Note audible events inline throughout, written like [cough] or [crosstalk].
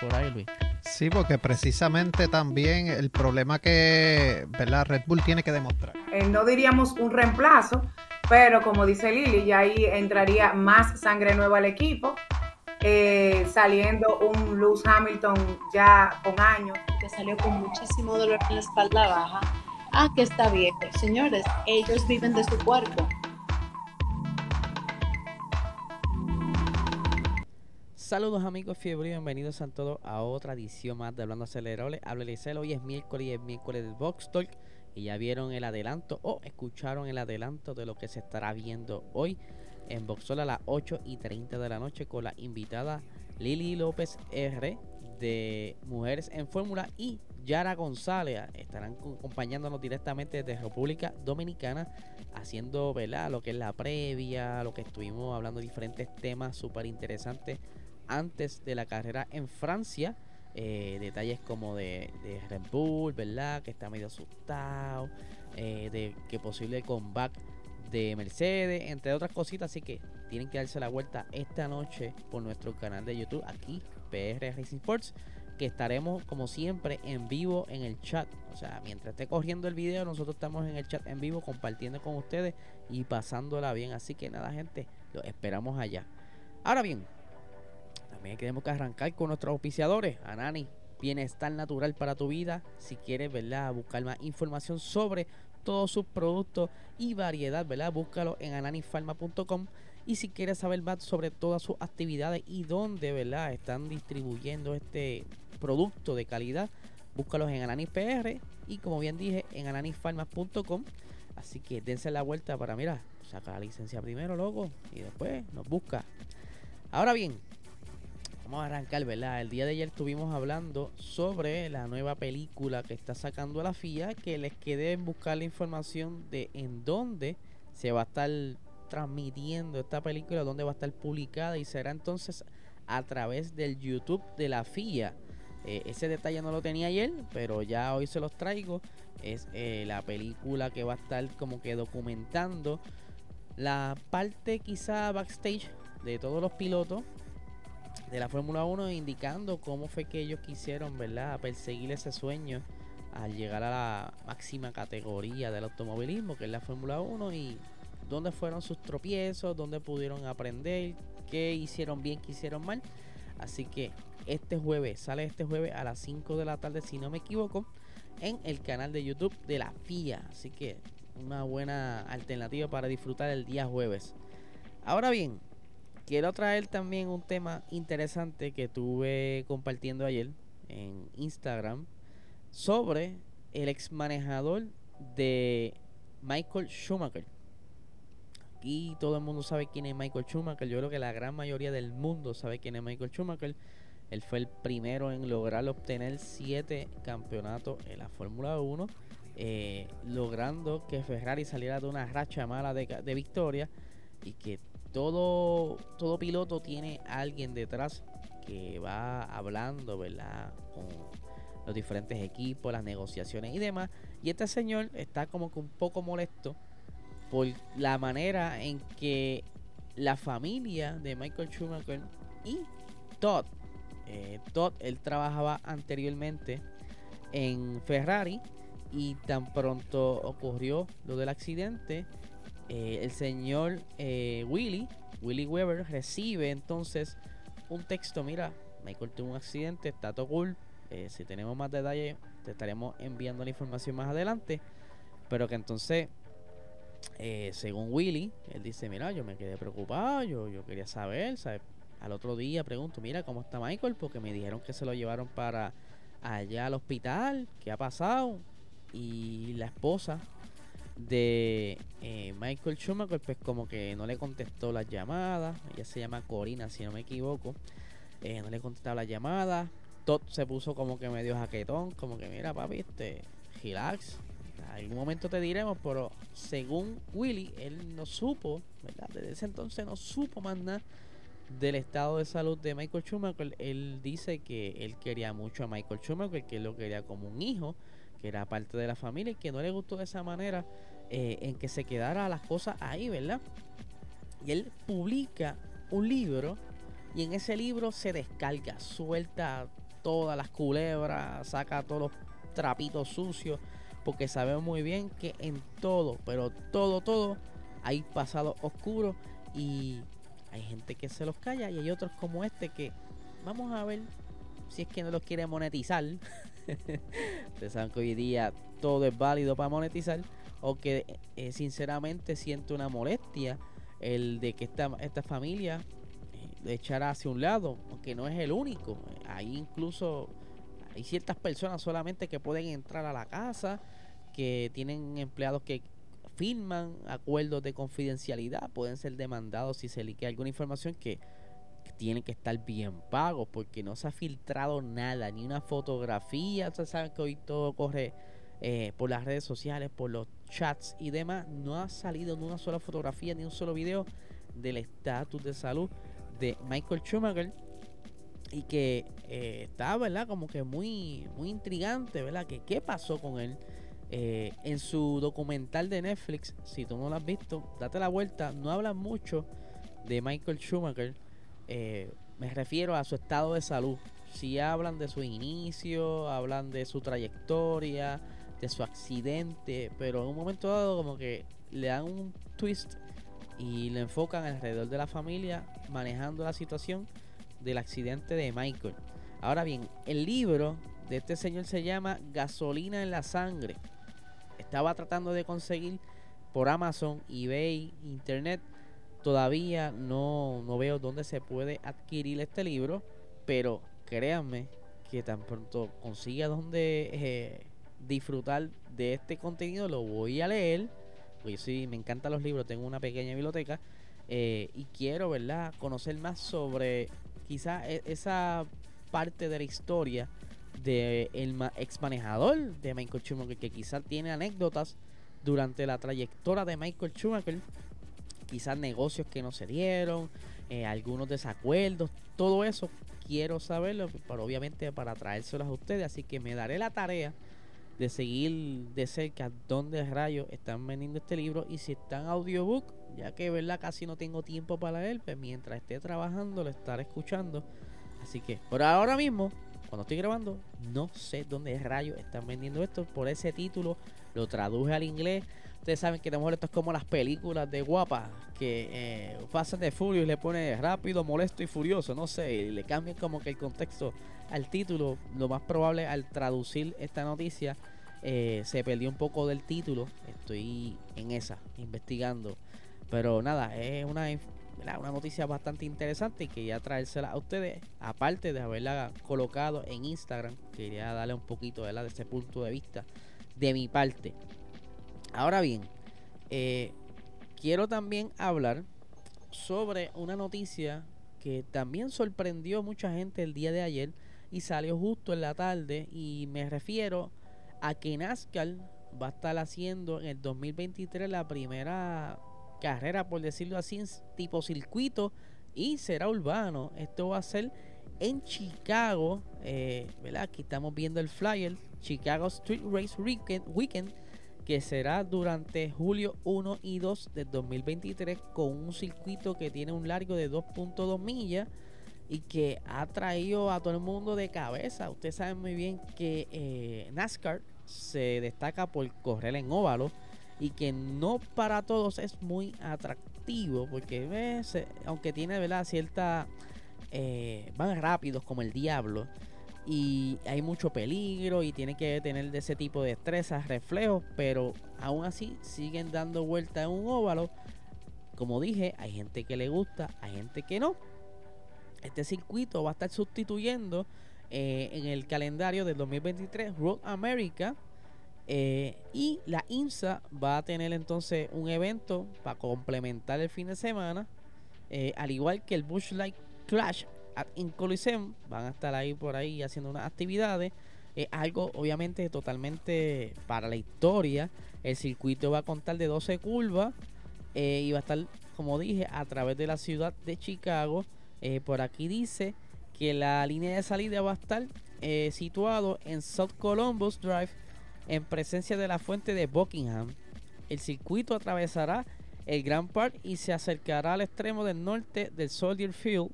Por ahí, Luis. Sí, porque precisamente también el problema que ¿verdad? Red Bull tiene que demostrar. Eh, no diríamos un reemplazo, pero como dice Lili, ya ahí entraría más sangre nueva al equipo, eh, saliendo un Lewis Hamilton ya con años. Que salió con muchísimo dolor en la espalda baja. Ah, que está bien. Señores, ellos viven de su cuerpo. Saludos amigos fiebre, bienvenidos a todos a otra edición más de Hablando Acelerable. Habla Licel, hoy es miércoles y es miércoles del Box Talk. Y ya vieron el adelanto o escucharon el adelanto de lo que se estará viendo hoy en Boxol a las 8 y 30 de la noche con la invitada Lili López R de Mujeres en Fórmula y Yara González estarán acompañándonos directamente desde República Dominicana haciendo ¿verdad? lo que es la previa, lo que estuvimos hablando diferentes temas súper interesantes antes de la carrera en Francia. Eh, detalles como de, Red Bull, ¿verdad? Que está medio asustado. Eh, de que posible comeback de Mercedes, entre otras cositas. Así que tienen que darse la vuelta esta noche por nuestro canal de YouTube, aquí, PR Racing Sports. Que estaremos, como siempre, en vivo en el chat. O sea, mientras esté corriendo el video, nosotros estamos en el chat en vivo compartiendo con ustedes y pasándola bien. Así que nada, gente, lo esperamos allá. Ahora bien, también tenemos que arrancar con nuestros auspiciadores. Anani, bienestar natural para tu vida. Si quieres, ¿verdad? Buscar más información sobre todos sus productos y variedad, ¿verdad? Búscalo en ananifarma.com. Y si quieres saber más sobre todas sus actividades y dónde, ¿verdad? Están distribuyendo este producto de calidad, búscalos en AnaniPR y como bien dije, en ananifarma.com. Así que dense la vuelta para, mira, saca la licencia primero, loco, y después nos busca. Ahora bien, vamos a arrancar, ¿verdad? El día de ayer estuvimos hablando sobre la nueva película que está sacando la FIA, que les quedé en buscar la información de en dónde se va a estar transmitiendo esta película, dónde va a estar publicada y será entonces a través del YouTube de la FIA. Eh, ese detalle no lo tenía ayer, pero ya hoy se los traigo. Es eh, la película que va a estar como que documentando la parte quizá backstage de todos los pilotos de la Fórmula 1 indicando cómo fue que ellos quisieron, ¿verdad?, perseguir ese sueño al llegar a la máxima categoría del automovilismo, que es la Fórmula 1, y dónde fueron sus tropiezos, dónde pudieron aprender, qué hicieron bien, qué hicieron mal. Así que este jueves, sale este jueves a las 5 de la tarde, si no me equivoco, en el canal de YouTube de la FIA. Así que una buena alternativa para disfrutar el día jueves. Ahora bien, quiero traer también un tema interesante que tuve compartiendo ayer en Instagram sobre el ex manejador de Michael Schumacher. Aquí todo el mundo sabe quién es Michael Schumacher. Yo creo que la gran mayoría del mundo sabe quién es Michael Schumacher. Él fue el primero en lograr obtener siete campeonatos en la Fórmula 1, eh, logrando que Ferrari saliera de una racha mala de, de victoria y que todo, todo piloto tiene alguien detrás que va hablando, ¿verdad? Con los diferentes equipos, las negociaciones y demás. Y este señor está como que un poco molesto por la manera en que la familia de Michael Schumacher y Todd, eh, Todd, él trabajaba anteriormente en Ferrari y tan pronto ocurrió lo del accidente, eh, el señor eh, Willy, Willy Weber, recibe entonces un texto, mira, Michael tuvo un accidente, está todo cool, eh, si tenemos más detalles te estaremos enviando la información más adelante, pero que entonces, eh, según Willy, él dice, mira, yo me quedé preocupado, yo, yo quería saber, ¿sabes? Al otro día pregunto, mira, ¿cómo está Michael? Porque me dijeron que se lo llevaron para allá al hospital, ¿qué ha pasado? Y la esposa de eh, Michael Schumacher, pues como que no le contestó las llamadas. Ella se llama Corina, si no me equivoco. Eh, no le contestaba las llamadas. Todd se puso como que medio jaquetón, como que mira papi, este, relax. En algún momento te diremos, pero según Willy, él no supo, ¿verdad? Desde ese entonces no supo más nada del estado de salud de Michael Schumacher. Él dice que él quería mucho a Michael Schumacher, que él lo quería como un hijo, que era parte de la familia y que no le gustó de esa manera eh, en que se quedara las cosas ahí, ¿verdad? Y él publica un libro y en ese libro se descarga, suelta todas las culebras, saca todos los trapitos sucios, porque sabemos muy bien que en todo, pero todo, todo, hay pasado oscuro y hay gente que se los calla y hay otros como este que vamos a ver si es que no los quiere monetizar. [laughs] [laughs] Saben que hoy día todo es válido para monetizar o que eh, sinceramente siento una molestia el de que esta, esta familia le echara hacia un lado, aunque no es el único. Hay incluso hay ciertas personas solamente que pueden entrar a la casa, que tienen empleados que firman acuerdos de confidencialidad, pueden ser demandados si se liquea alguna información que, tienen que estar bien pagos porque no se ha filtrado nada, ni una fotografía. Ustedes saben que hoy todo corre eh, por las redes sociales, por los chats y demás. No ha salido ni una sola fotografía, ni un solo video del estatus de salud de Michael Schumacher y que eh, está, ¿verdad? Como que muy, muy intrigante, ¿verdad? Que qué pasó con él. Eh, en su documental de Netflix, si tú no lo has visto, date la vuelta. No hablan mucho de Michael Schumacher. Eh, me refiero a su estado de salud. Si hablan de su inicio, hablan de su trayectoria, de su accidente, pero en un momento dado como que le dan un twist y le enfocan alrededor de la familia manejando la situación del accidente de Michael. Ahora bien, el libro de este señor se llama Gasolina en la sangre estaba tratando de conseguir por Amazon, eBay, Internet. Todavía no, no veo dónde se puede adquirir este libro, pero créanme que tan pronto consiga donde eh, disfrutar de este contenido, lo voy a leer. Porque sí, me encantan los libros, tengo una pequeña biblioteca eh, y quiero, ¿verdad?, conocer más sobre quizá e, esa parte de la historia de el ex manejador de Michael Schumacher, que quizás tiene anécdotas durante la trayectoria de Michael Schumacher, quizás negocios que no se dieron, eh, algunos desacuerdos, todo eso quiero saberlo, pero obviamente para traérselos a ustedes, así que me daré la tarea de seguir de cerca dónde rayos están vendiendo este libro y si está en audiobook, ya que verdad casi no tengo tiempo para leer, pues mientras esté trabajando lo estaré escuchando. Así que por ahora mismo cuando estoy grabando, no sé dónde rayos están vendiendo esto. Por ese título lo traduje al inglés. Ustedes saben que a lo mejor esto es como las películas de guapa que eh, pasan de Furious y le pone rápido, molesto y furioso. No sé, y le cambian como que el contexto al título. Lo más probable al traducir esta noticia eh, se perdió un poco del título. Estoy en esa, investigando. Pero nada, es una una noticia bastante interesante y quería traérsela a ustedes, aparte de haberla colocado en Instagram, quería darle un poquito de ese punto de vista de mi parte. Ahora bien, eh, quiero también hablar sobre una noticia que también sorprendió a mucha gente el día de ayer y salió justo en la tarde y me refiero a que NASCAR va a estar haciendo en el 2023 la primera carrera, por decirlo así, tipo circuito y será urbano. Esto va a ser en Chicago, eh, ¿verdad? Aquí estamos viendo el flyer, Chicago Street Race Weekend, que será durante julio 1 y 2 del 2023 con un circuito que tiene un largo de 2.2 millas y que ha traído a todo el mundo de cabeza. Ustedes saben muy bien que eh, NASCAR se destaca por correr en óvalo y que no para todos es muy atractivo porque ves, aunque tiene ¿verdad? cierta eh, van rápidos como el diablo y hay mucho peligro y tiene que tener de ese tipo de destrezas, reflejos, pero aún así siguen dando vuelta en un óvalo. Como dije, hay gente que le gusta, hay gente que no. Este circuito va a estar sustituyendo eh, en el calendario del 2023 Road America eh, y la IMSA va a tener entonces un evento para complementar el fin de semana, eh, al igual que el Bush Light Clash en Coliseum. Van a estar ahí por ahí haciendo unas actividades. Es algo obviamente totalmente para la historia. El circuito va a contar de 12 curvas eh, y va a estar, como dije, a través de la ciudad de Chicago. Eh, por aquí dice que la línea de salida va a estar eh, situado en South Columbus Drive en presencia de la fuente de Buckingham. El circuito atravesará el Grand Park y se acercará al extremo del norte del Soldier Field.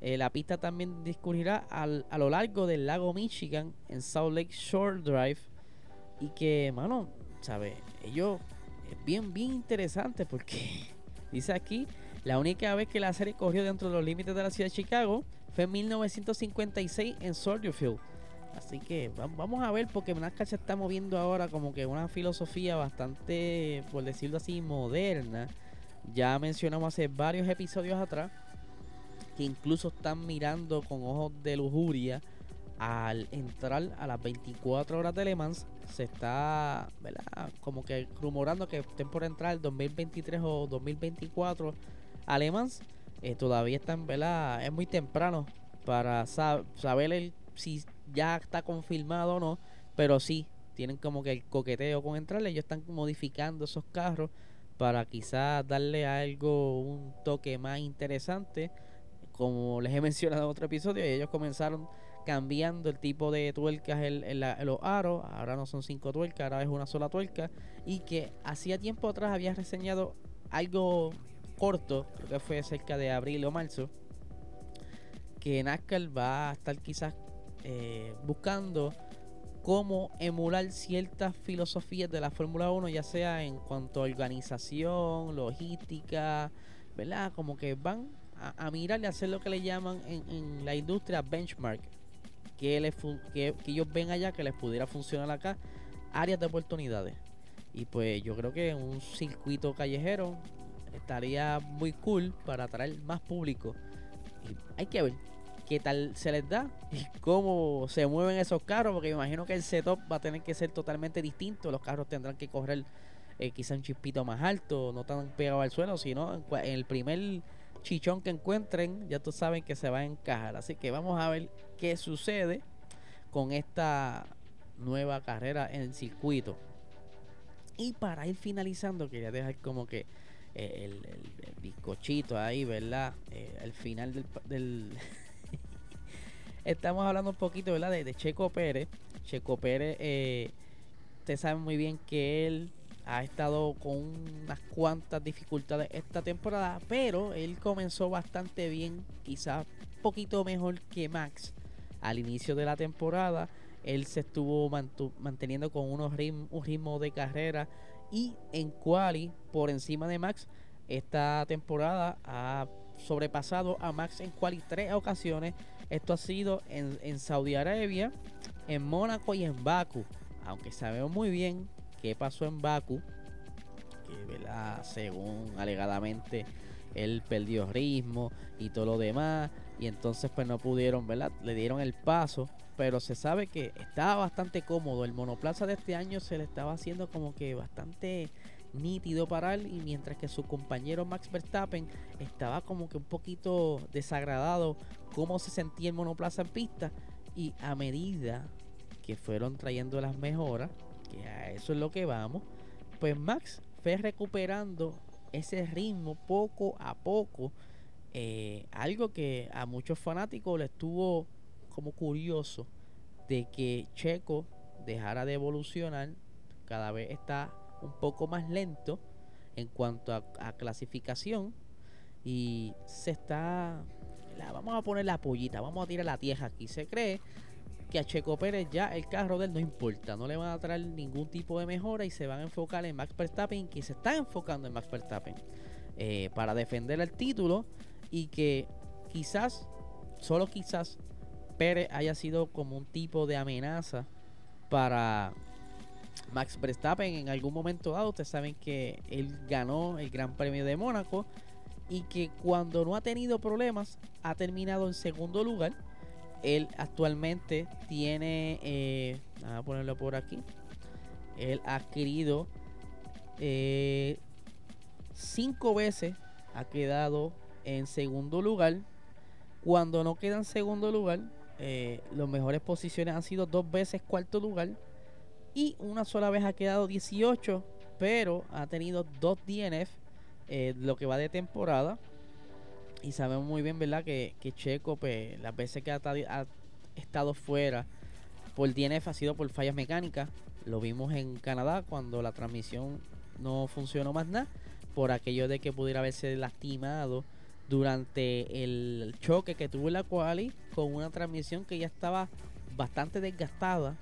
Eh, la pista también discurrirá a lo largo del lago Michigan en South Lake Shore Drive. Y que, mano, ¿sabes? Ellos es bien, bien interesante porque [laughs] dice aquí, la única vez que la serie corrió dentro de los límites de la ciudad de Chicago fue en 1956 en Soldier Field. Así que vamos a ver, porque NASCAR se está moviendo ahora como que una filosofía bastante, por decirlo así, moderna. Ya mencionamos hace varios episodios atrás que incluso están mirando con ojos de lujuria al entrar a las 24 horas de Le Mans. Se está, ¿verdad? Como que rumorando que estén por entrar el 2023 o 2024 a Le Mans. Eh, todavía están, ¿verdad? Es muy temprano para saber el, si ya está confirmado o no, pero sí, tienen como que el coqueteo con entrarle, ellos están modificando esos carros para quizás darle algo, un toque más interesante, como les he [laughs] mencionado en otro episodio, ellos comenzaron cambiando el tipo de tuercas en, los aros, ahora no son cinco tuercas, ahora es una sola tuerca, y que hacía tiempo atrás había reseñado algo corto, creo que fue cerca de abril o marzo, que NASCAR va a estar quizás eh, buscando cómo emular ciertas filosofías de la Fórmula 1, ya sea en cuanto a organización, logística, ¿verdad? Como que van a, mirar y hacer lo que le llaman en, la industria benchmark, que, que, ellos ven allá que les pudiera funcionar acá, áreas de oportunidades. Y pues yo creo que un circuito callejero estaría muy cool para atraer más público. Y hay que ver qué tal se les da y cómo se mueven esos carros, porque me imagino que el setup va a tener que ser totalmente distinto. Los carros tendrán que correr eh, quizá un chispito más alto, no tan pegado al suelo, sino en, el primer chichón que encuentren, ya tú saben que se va a encajar. Así que vamos a ver qué sucede con esta nueva carrera en el circuito. Y para ir finalizando, quería dejar como que eh, el, bizcochito ahí, ¿verdad? Eh, al final del [laughs] Estamos hablando un poquito, ¿verdad? De, Checo Pérez. Checo Pérez, eh, ustedes saben muy bien que él ha estado con unas cuantas dificultades esta temporada, pero él comenzó bastante bien, quizás poquito mejor que Max al inicio de la temporada. Él se estuvo manteniendo con unos un ritmo de carrera y en quali por encima de Max esta temporada ha sobrepasado a Max en quali tres ocasiones esto ha sido en, Saudi Arabia, en Mónaco y en Baku. Aunque sabemos muy bien qué pasó en Baku, que según alegadamente él perdió ritmo y todo lo demás. Y entonces pues no pudieron, ¿verdad? Le dieron el paso. Pero se sabe que estaba bastante cómodo. El monoplaza de este año se le estaba haciendo como que bastante nítido para él y mientras que su compañero Max Verstappen estaba como que un poquito desagradado cómo se sentía el monoplaza en pista y a medida que fueron trayendo las mejoras, que a eso es lo que vamos, pues Max fue recuperando ese ritmo poco a poco, eh, algo que a muchos fanáticos le estuvo como curioso de que Checo dejara de evolucionar, cada vez está un poco más lento en cuanto a, clasificación y se está la, vamos a poner la pollita, vamos a tirar la tierra aquí. Se cree que a Checo Pérez ya el carro de él no importa, no le van a traer ningún tipo de mejora y se van a enfocar en Max Verstappen, que se está enfocando en Max Verstappen eh, para defender el título y que quizás, solo quizás, Pérez haya sido como un tipo de amenaza para Max Verstappen en algún momento dado. Ustedes saben que él ganó el Gran Premio de Mónaco y que cuando no ha tenido problemas ha terminado en segundo lugar. Él actualmente tiene, eh, vamos a ponerlo por aquí, él ha adquirido eh, cinco veces, ha quedado en segundo lugar Cuando no queda en segundo lugar, eh, las mejores posiciones han sido dos veces cuarto lugar y una sola vez ha quedado 18, pero ha tenido dos DNF eh, lo que va de temporada. Y sabemos muy bien, ¿verdad? Que, que Checo, pues, las veces que ha, estado fuera por DNF ha sido por fallas mecánicas. Lo vimos en Canadá cuando la transmisión no funcionó más nada. Por aquello de que pudiera haberse lastimado durante el choque que tuvo la quali con una transmisión que ya estaba bastante desgastada.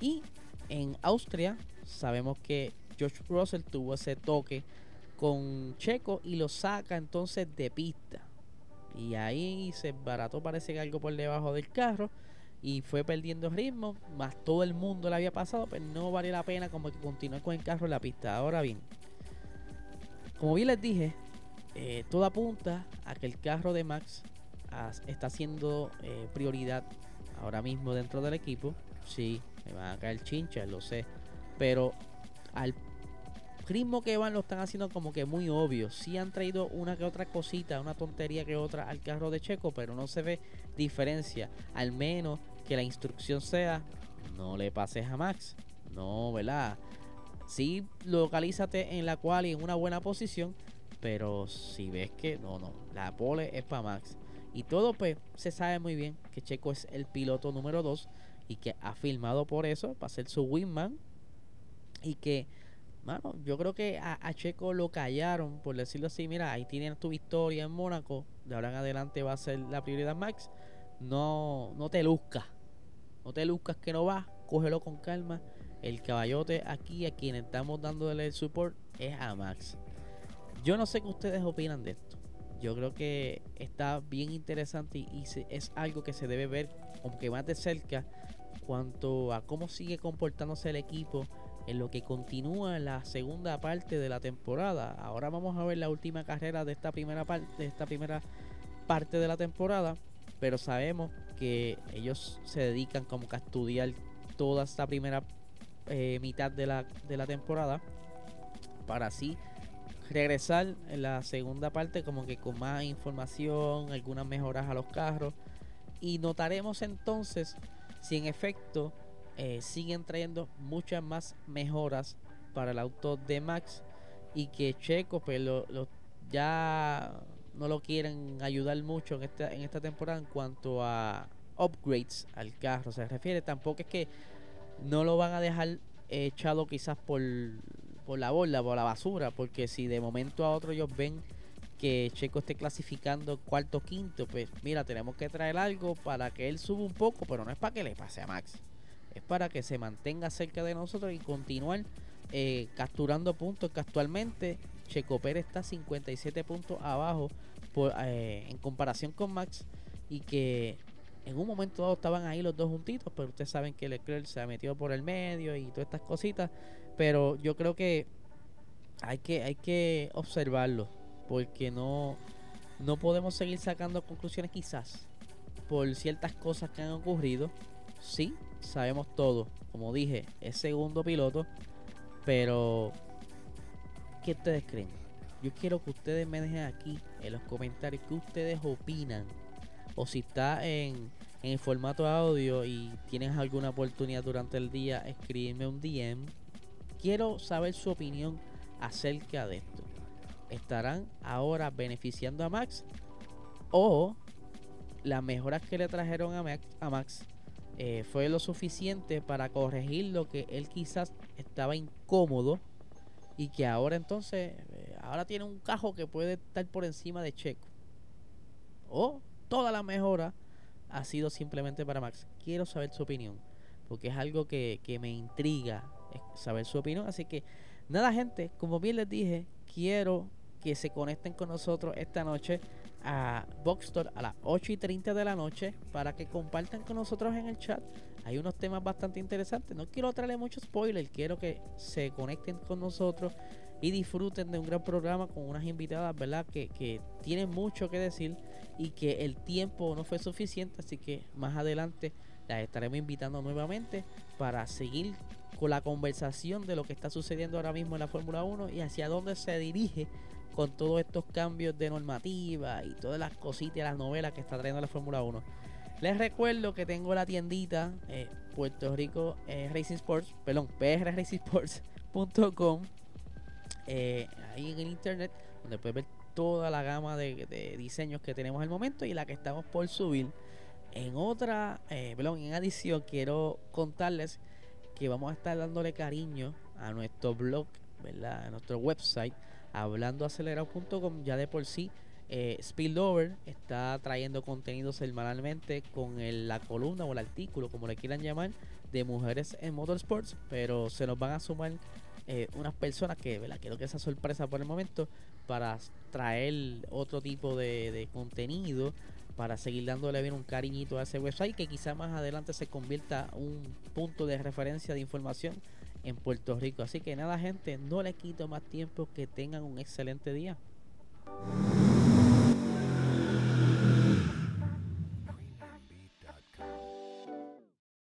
Y en Austria sabemos que George Russell tuvo ese toque con Checo y lo saca entonces de pista. Y ahí se barató parece que algo por debajo del carro y fue perdiendo ritmo, más todo el mundo le había pasado, pero no vale la pena como que continuar con el carro en la pista. Ahora bien, como bien les dije, eh, todo apunta a que el carro de Max está siendo eh, prioridad ahora mismo dentro del equipo. Sí, me van a caer chinchas, lo sé, pero al ritmo que van lo están haciendo como que muy obvio. Sí han traído una que otra cosita, una tontería que otra al carro de Checo, pero no se ve diferencia. Al menos que la instrucción sea, no le pases a Max. No, ¿verdad? Sí, localízate en la cual y en una buena posición, pero si ves que no, no, la pole es para Max. Y todo pues se sabe muy bien que Checo es el piloto número 2 y que ha filmado por eso para ser su wingman y que Mano, yo creo que a, Checo lo callaron, por decirlo así. Mira, ahí tienes tu victoria en Mónaco. De ahora en adelante va a ser la prioridad Max. No, no te luzcas. No te luzcas que no vas. Cógelo con calma. El caballote aquí, a quien estamos dándole el support, es a Max. Yo no sé qué ustedes opinan de esto. Yo creo que está bien interesante y, es algo que se debe ver, aunque más de cerca, cuanto a cómo sigue comportándose el equipo en lo que continúa la segunda parte de la temporada. Ahora vamos a ver la última carrera de esta primera parte, de esta primera parte de la temporada, pero sabemos que ellos se dedican como que a estudiar toda esta primera eh, mitad de la, de la temporada para así regresar en la segunda parte como que con más información, algunas mejoras a los carros y notaremos entonces si en efecto eh, siguen trayendo muchas más mejoras para el auto de Max y que Checo pues lo, ya no lo quieren ayudar mucho en esta, en esta temporada en cuanto a upgrades al carro se refiere tampoco es que no lo van a dejar echado quizás por, por la borda, por la basura, porque si de momento a otro ellos ven que Checo esté clasificando cuarto quinto, pues mira, tenemos que traer algo para que él suba un poco, pero no es para que le pase a Max. Es para que se mantenga cerca de nosotros y continuar eh, capturando puntos que actualmente Checo Pérez está 57 puntos abajo eh, en comparación con Max y que en un momento dado estaban ahí los dos juntitos, pero ustedes saben que Leclerc se ha metido por el medio y todas estas cositas, pero yo creo que hay que, hay que observarlo porque no, no podemos seguir sacando conclusiones quizás por ciertas cosas que han ocurrido. Sí, sabemos todo. Como dije, es segundo piloto. Pero, ¿qué ustedes creen? Yo quiero que ustedes me dejen aquí en los comentarios qué ustedes opinan. O si está en, en el formato audio y tienes alguna oportunidad durante el día, escríbeme un DM. Quiero saber su opinión acerca de esto. ¿Estarán ahora beneficiando a Max? ¿O las mejoras que le trajeron a Max, eh, fue lo suficiente para corregir lo que él quizás estaba incómodo y que ahora entonces, eh, ahora tiene un cajo que puede estar por encima de Checo. O toda la mejora ha sido simplemente para Max. Quiero saber su opinión, porque es algo que, que me intriga saber su opinión. Así que, nada gente, como bien les dije, quiero que se conecten con nosotros esta noche a Boxstore a las 8 y 30 de la noche para que compartan con nosotros en el chat. Hay unos temas bastante interesantes. No quiero traerle mucho spoiler, quiero que se conecten con nosotros y disfruten de un gran programa con unas invitadas, ¿verdad? Que, que tienen mucho que decir y que el tiempo no fue suficiente, así que más adelante las estaremos invitando nuevamente para seguir con la conversación de lo que está sucediendo ahora mismo en la Fórmula 1 y hacia dónde se dirige con todos estos cambios de normativa y todas las cositas, las novelas que está trayendo la Fórmula 1. Les recuerdo que tengo la tiendita eh, Puerto Rico eh, Racing Sports, perdón, prracingsports.com [laughs] eh, ahí en el internet, donde puedes ver toda la gama de, diseños que tenemos al momento y la que estamos por subir. En otra, perdón, en adición, quiero contarles que vamos a estar dándole cariño a nuestro blog, ¿verdad? A nuestro website, hablandoacelerado.com. Ya de por sí, eh, Spillover está trayendo contenido semanalmente con la columna o el artículo, como le quieran llamar, de mujeres en motorsports, pero se nos van a sumar eh, unas personas que, ¿verdad? Creo que esa sorpresa por el momento para traer otro tipo de, contenido para seguir dándole bien un cariñito a ese website que quizá más adelante se convierta un punto de referencia de información en Puerto Rico. Así que nada gente, no les quito más tiempo, que tengan un excelente día.